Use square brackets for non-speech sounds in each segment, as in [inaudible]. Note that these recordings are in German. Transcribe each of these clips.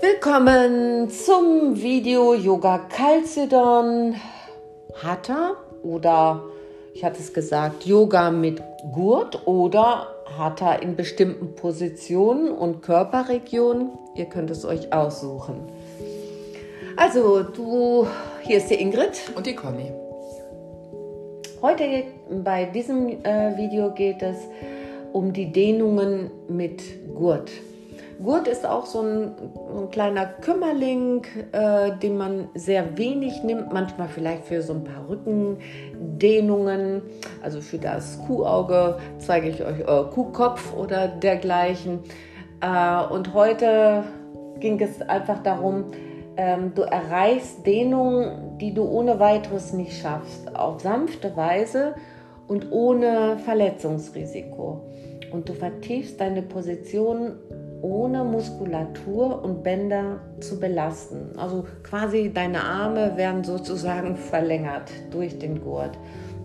Willkommen zum Video Yoga Calcedon Hatha oder ich hatte es gesagt Yoga mit Gurt oder Hatha in bestimmten Positionen und Körperregionen. Ihr könnt es euch aussuchen. Also, du, hier ist die Ingrid. Und die Conny. Heute bei diesem äh, Video geht es um die Dehnungen mit Gurt. Gurt ist auch so ein, ein kleiner Kümmerling, äh, den man sehr wenig nimmt, manchmal vielleicht für so ein paar Rückendehnungen. Also für das Kuhauge zeige ich euch euer Kuhkopf oder dergleichen. Äh, und heute ging es einfach darum, ähm, du erreichst Dehnungen, die du ohne weiteres nicht schaffst, auf sanfte Weise und ohne Verletzungsrisiko. Und du vertiefst deine Position ohne Muskulatur und Bänder zu belasten. Also quasi deine Arme werden sozusagen [laughs] verlängert durch den Gurt.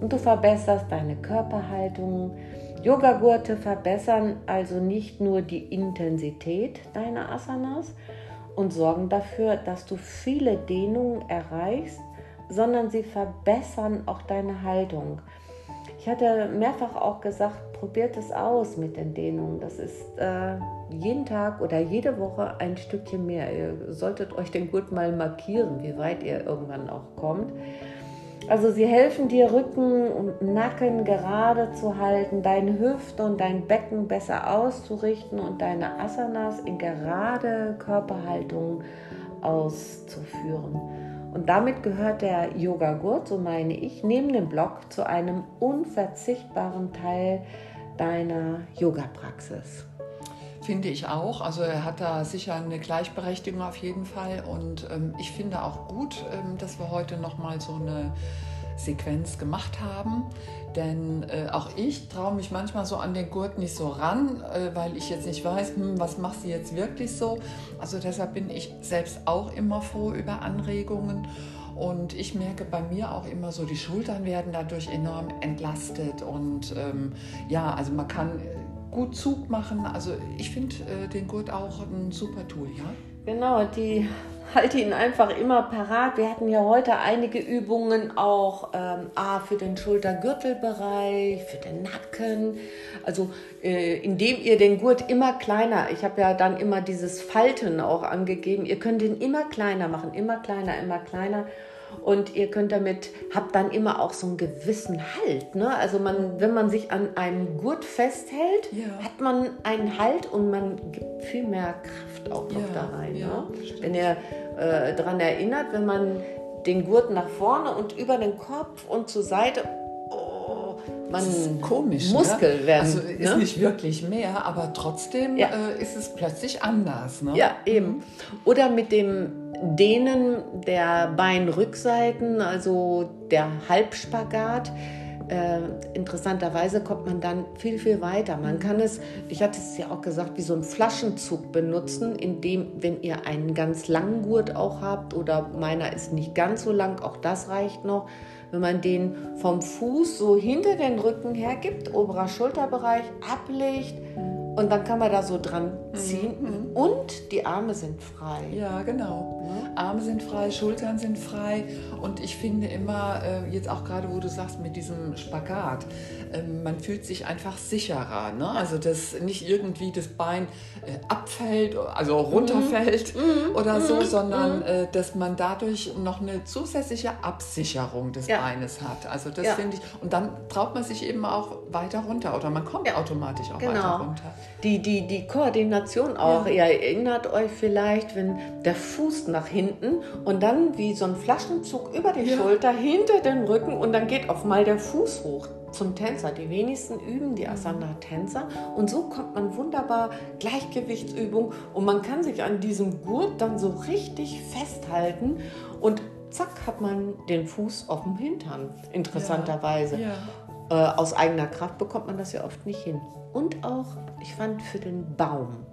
Und du verbesserst deine Körperhaltung. Yoga-Gurte verbessern also nicht nur die Intensität deiner Asanas und sorgen dafür, dass du viele Dehnungen erreichst, sondern sie verbessern auch deine Haltung. Ich hatte mehrfach auch gesagt, probiert es aus mit den Dehnungen. Das ist äh, jeden Tag oder jede Woche ein Stückchen mehr. Ihr solltet euch den Gurt mal markieren, wie weit ihr irgendwann auch kommt. Also sie helfen dir, Rücken und Nacken gerade zu halten, deine Hüfte und dein Becken besser auszurichten und deine Asanas in gerade Körperhaltung auszuführen. Und damit gehört der Yoga-Gurt, so meine ich, neben dem Block zu einem unverzichtbaren Teil deiner Yoga-Praxis. Finde ich auch. Also er hat da sicher eine Gleichberechtigung auf jeden Fall. Und ähm, ich finde auch gut, ähm, dass wir heute nochmal so eine Sequenz gemacht haben. Denn äh, auch ich traue mich manchmal so an den Gurt nicht so ran, äh, weil ich jetzt nicht weiß, hm, was macht sie jetzt wirklich so. Also deshalb bin ich selbst auch immer froh über Anregungen. Und ich merke bei mir auch immer so, die Schultern werden dadurch enorm entlastet. Und ähm, ja, also man kann gut Zug machen. Also ich finde äh, den Gurt auch ein super Tool, ja? Genau, die halte ihn einfach immer parat. Wir hatten ja heute einige Übungen auch ähm, A, für den Schultergürtelbereich, für den Nacken. Also äh, indem ihr den Gurt immer kleiner, ich habe ja dann immer dieses Falten auch angegeben, ihr könnt ihn immer kleiner machen, immer kleiner, immer kleiner und ihr könnt damit, habt dann immer auch so einen gewissen Halt. Ne? Also man, wenn man sich an einem Gurt festhält, ja. hat man einen Halt und man gibt viel mehr Kraft auch noch ja, da rein. Ja, ne? Wenn ihr äh, daran erinnert, wenn man den Gurt nach vorne und über den Kopf und zur Seite oh, man das ist komisch, ne? Muskel ne? werden. Also ist ne? nicht wirklich mehr, aber trotzdem ja. äh, ist es plötzlich anders. Ne? Ja, eben. Mhm. Oder mit dem Dehnen der Beinrückseiten, also der Halbspagat. Äh, interessanterweise kommt man dann viel, viel weiter. Man kann es, ich hatte es ja auch gesagt, wie so einen Flaschenzug benutzen, indem, wenn ihr einen ganz langen Gurt auch habt oder meiner ist nicht ganz so lang, auch das reicht noch, wenn man den vom Fuß so hinter den Rücken hergibt, oberer Schulterbereich, ablegt. Und dann kann man da so dran ziehen. Mhm. Und die Arme sind frei. Ja, genau. Mhm. Arme sind frei, Schultern sind frei. Und ich finde immer, äh, jetzt auch gerade, wo du sagst, mit diesem Spagat, ähm, man fühlt sich einfach sicherer. Ne? Also, dass nicht irgendwie das Bein äh, abfällt, also runterfällt mhm. mhm. oder so, mhm. sondern mhm. Äh, dass man dadurch noch eine zusätzliche Absicherung des ja. Beines hat. Also, das ja. finde ich. Und dann traut man sich eben auch weiter runter oder man kommt ja automatisch auch genau. weiter runter die, die, die Koordination auch. Ja. Ihr erinnert euch vielleicht, wenn der Fuß nach hinten und dann wie so ein Flaschenzug über die ja. Schulter hinter den Rücken und dann geht auf mal der Fuß hoch zum Tänzer. Die wenigsten üben die Asana-Tänzer und so kommt man wunderbar Gleichgewichtsübung und man kann sich an diesem Gurt dann so richtig festhalten und zack hat man den Fuß auf dem Hintern, interessanterweise. Ja, ja. Äh, aus eigener Kraft bekommt man das ja oft nicht hin. Und auch, ich fand, für den Baum.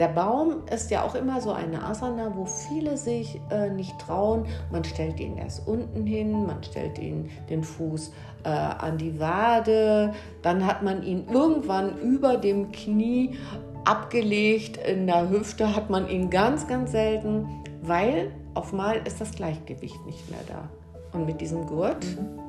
Der Baum ist ja auch immer so eine Asana, wo viele sich äh, nicht trauen. Man stellt ihn erst unten hin, man stellt ihn den Fuß äh, an die Wade, dann hat man ihn irgendwann über dem Knie abgelegt in der Hüfte hat man ihn ganz, ganz selten, weil auf mal ist das Gleichgewicht nicht mehr da. Und mit diesem Gurt, mhm.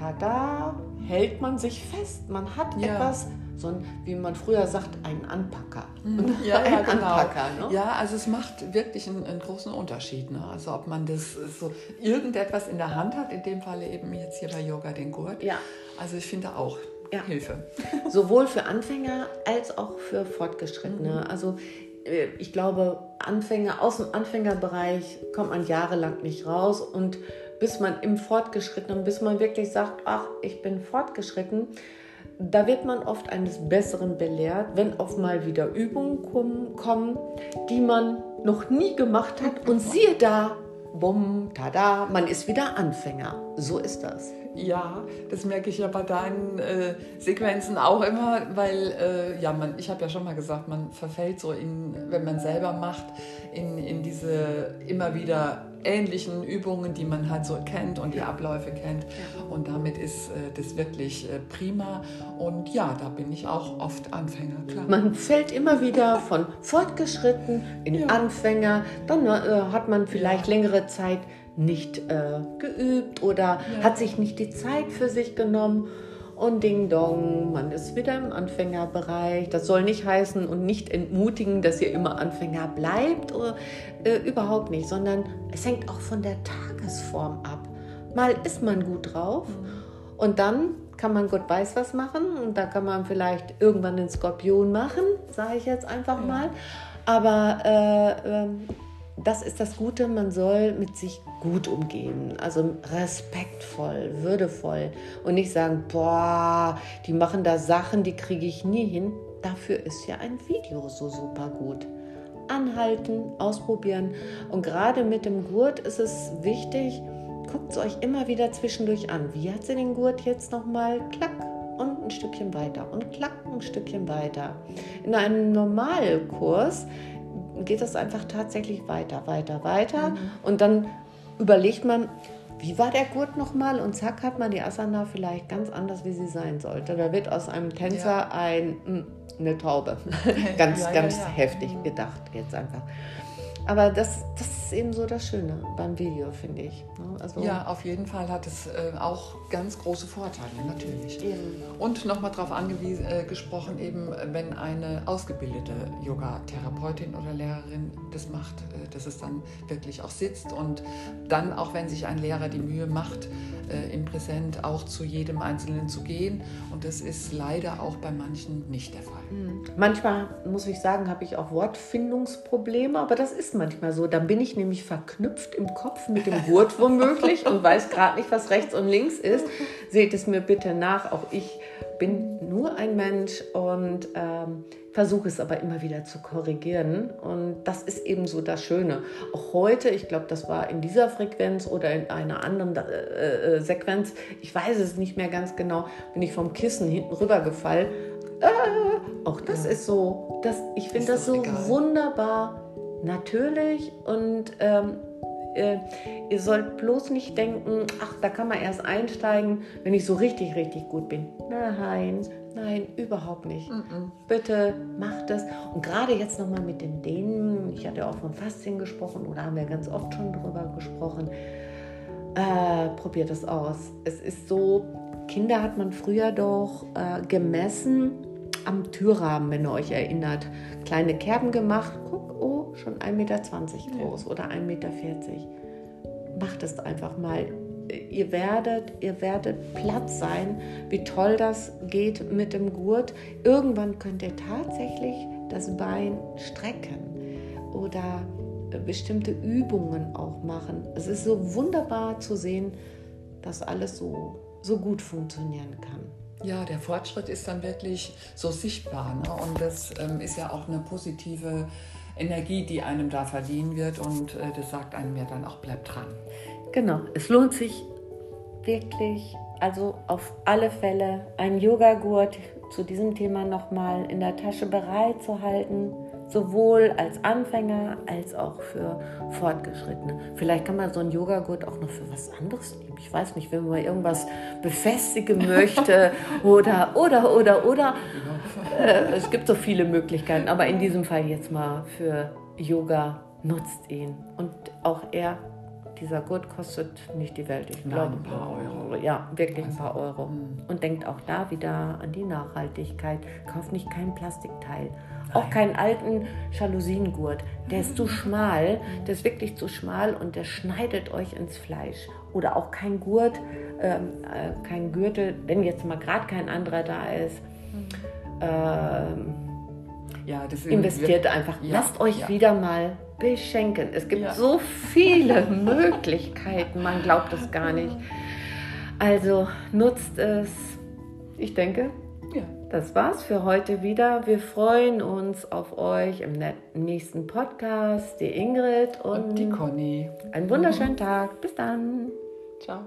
Tada, hält man sich fest. Man hat ja. etwas, so ein, wie man früher sagt, einen Anpacker. Mhm. [laughs] Ja, ein ja, genau. Anpacker, ne? ja, also es macht wirklich einen, einen großen Unterschied. Ne? Also ob man das so irgendetwas in der Hand hat, in dem Falle eben jetzt hier bei Yoga den Gurt. Ja. Also ich finde auch, ja. Hilfe. [laughs] Sowohl für Anfänger als auch für Fortgeschrittene. Mhm. Also äh, ich glaube, Anfänger aus dem Anfängerbereich kommt man jahrelang nicht raus und bis man im Fortgeschrittenen, bis man wirklich sagt, ach, ich bin fortgeschritten, da wird man oft eines Besseren belehrt, wenn auf mal wieder Übungen kommen, die man noch nie gemacht hat und siehe da, bumm, tada, man ist wieder Anfänger. So ist das. Ja, das merke ich ja bei deinen äh, Sequenzen auch immer, weil äh, ja, man, ich habe ja schon mal gesagt, man verfällt so in, wenn man selber macht, in, in diese immer wieder ähnlichen Übungen, die man halt so kennt und die Abläufe kennt. Und damit ist äh, das wirklich äh, prima. Und ja, da bin ich auch oft Anfänger, klar. Man fällt immer wieder von fortgeschritten in ja. Anfänger, dann äh, hat man vielleicht ja. längere Zeit nicht äh, geübt oder hat sich nicht die Zeit für sich genommen. Und Ding Dong, man ist wieder im Anfängerbereich. Das soll nicht heißen und nicht entmutigen, dass ihr immer Anfänger bleibt. Oder, äh, überhaupt nicht, sondern es hängt auch von der Tagesform ab. Mal ist man gut drauf und dann kann man Gott weiß was machen und da kann man vielleicht irgendwann den Skorpion machen, sage ich jetzt einfach mal. Aber äh, äh, das ist das Gute, man soll mit sich gut umgehen, also respektvoll, würdevoll und nicht sagen, boah, die machen da Sachen, die kriege ich nie hin. Dafür ist ja ein Video so super gut. Anhalten, ausprobieren und gerade mit dem Gurt ist es wichtig, guckt es euch immer wieder zwischendurch an. Wie hat sie den Gurt jetzt nochmal? Klack, und ein Stückchen weiter und klack ein Stückchen weiter. In einem Normalkurs geht das einfach tatsächlich weiter, weiter, weiter. Mhm. Und dann überlegt man, wie war der Gurt nochmal? Und zack, hat man die Asana vielleicht ganz anders, wie sie sein sollte. Da wird aus einem Tänzer ja. ein, hm, eine Taube. [laughs] ganz, ja, ganz ja, heftig gedacht jetzt einfach. Aber das, das ist eben so das Schöne beim Video, finde ich. Ne? Also ja, auf jeden Fall hat es äh, auch ganz große Vorteile, natürlich. Eben. Und nochmal darauf angesprochen, äh, eben, wenn eine ausgebildete Yoga-Therapeutin oder Lehrerin das macht, äh, dass es dann wirklich auch sitzt und dann, auch wenn sich ein Lehrer die Mühe macht, äh, im Präsent auch zu jedem Einzelnen zu gehen. Und das ist leider auch bei manchen nicht der Fall. Mhm. Manchmal, muss ich sagen, habe ich auch Wortfindungsprobleme, aber das ist manchmal so. Dann bin ich nämlich verknüpft im Kopf mit dem Gurt womöglich und weiß gerade nicht, was rechts und links ist. Seht es mir bitte nach. Auch ich bin nur ein Mensch und ähm, versuche es aber immer wieder zu korrigieren. Und das ist eben so das Schöne. Auch heute, ich glaube, das war in dieser Frequenz oder in einer anderen äh, äh, Sequenz, ich weiß es nicht mehr ganz genau, bin ich vom Kissen hinten rübergefallen. Äh, auch das ja. ist so, das, ich finde das so egal. wunderbar natürlich und ähm, äh, ihr sollt bloß nicht denken, ach, da kann man erst einsteigen, wenn ich so richtig, richtig gut bin. Nein, nein, überhaupt nicht. Mm -mm. Bitte macht es. Und gerade jetzt nochmal mit den Dänen, ich hatte auch von Faszien gesprochen oder haben wir ganz oft schon drüber gesprochen. Äh, probiert es aus. Es ist so, Kinder hat man früher doch äh, gemessen am Türrahmen, wenn ihr euch erinnert. Kleine Kerben gemacht, guck, oh, schon 1,20 Meter groß ja. oder 1,40 Meter. Macht es einfach mal. Ihr werdet, ihr werdet platt sein, wie toll das geht mit dem Gurt. Irgendwann könnt ihr tatsächlich das Bein strecken oder bestimmte Übungen auch machen. Es ist so wunderbar zu sehen, dass alles so, so gut funktionieren kann. Ja, der Fortschritt ist dann wirklich so sichtbar. Ne? Und das ähm, ist ja auch eine positive Energie, die einem da verliehen wird. Und äh, das sagt einem ja dann auch, bleibt dran. Genau, es lohnt sich wirklich, also auf alle Fälle, einen Yogagurt zu diesem Thema nochmal in der Tasche bereit zu halten sowohl als Anfänger als auch für Fortgeschrittene. Vielleicht kann man so einen Yogagurt auch noch für was anderes nehmen. Ich weiß nicht, wenn man irgendwas befestigen [laughs] möchte oder, oder, oder, oder. Äh, es gibt so viele Möglichkeiten, aber in diesem Fall jetzt mal für Yoga nutzt ihn. Und auch er, dieser Gurt kostet nicht die Welt. Ich glaube, ein paar Euro. Ja, wirklich ein paar Euro. Mhm. Und denkt auch da wieder an die Nachhaltigkeit. Kauft nicht kein Plastikteil. Auch keinen alten Jalousiengurt. Der ist zu [laughs] schmal, der ist wirklich zu schmal und der schneidet euch ins Fleisch. Oder auch kein Gurt, ähm, äh, kein Gürtel, wenn jetzt mal gerade kein anderer da ist. Ähm, Ja, das investiert einfach. Ja, Lasst euch ja. wieder mal beschenken. Es gibt Ja. so viele [laughs] Möglichkeiten, man glaubt es gar nicht. Also nutzt es. Ich denke, Ja. das war's für heute wieder. Wir freuen uns auf euch im nächsten Podcast. Die Ingrid und, Und die Conny. einen wunderschönen Tag. Bis dann. Ciao.